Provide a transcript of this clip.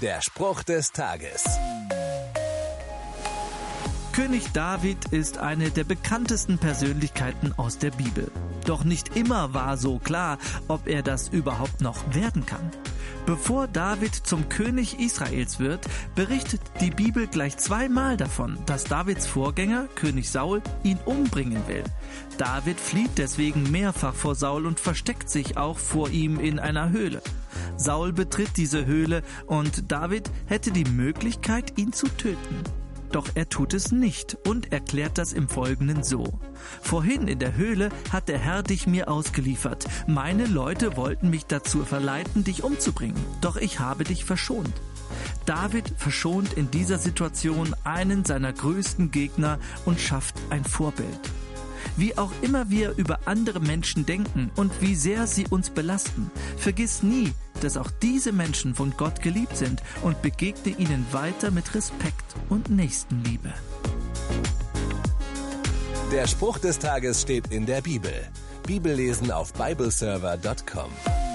Der Spruch des Tages. König David ist eine der bekanntesten Persönlichkeiten aus der Bibel. Doch nicht immer war so klar, ob er das überhaupt noch werden kann. Bevor David zum König Israels wird, berichtet die Bibel gleich zweimal davon, dass Davids Vorgänger, König Saul, ihn umbringen will. David flieht deswegen mehrfach vor Saul und versteckt sich auch vor ihm in einer Höhle. Saul betritt diese Höhle und David hätte die Möglichkeit, ihn zu töten. Doch er tut es nicht und erklärt das im Folgenden so. Vorhin in der Höhle hat der Herr dich mir ausgeliefert. Meine Leute wollten mich dazu verleiten, dich umzubringen. Doch ich habe dich verschont. David verschont in dieser Situation einen seiner größten Gegner und schafft ein Vorbild. Wie auch immer wir über andere Menschen denken und wie sehr sie uns belasten, vergiss nie, dass auch diese Menschen von Gott geliebt sind und begegne ihnen weiter mit Respekt und Nächstenliebe. Der Spruch des Tages steht in der Bibel. Bibellesen auf bibleserver.com.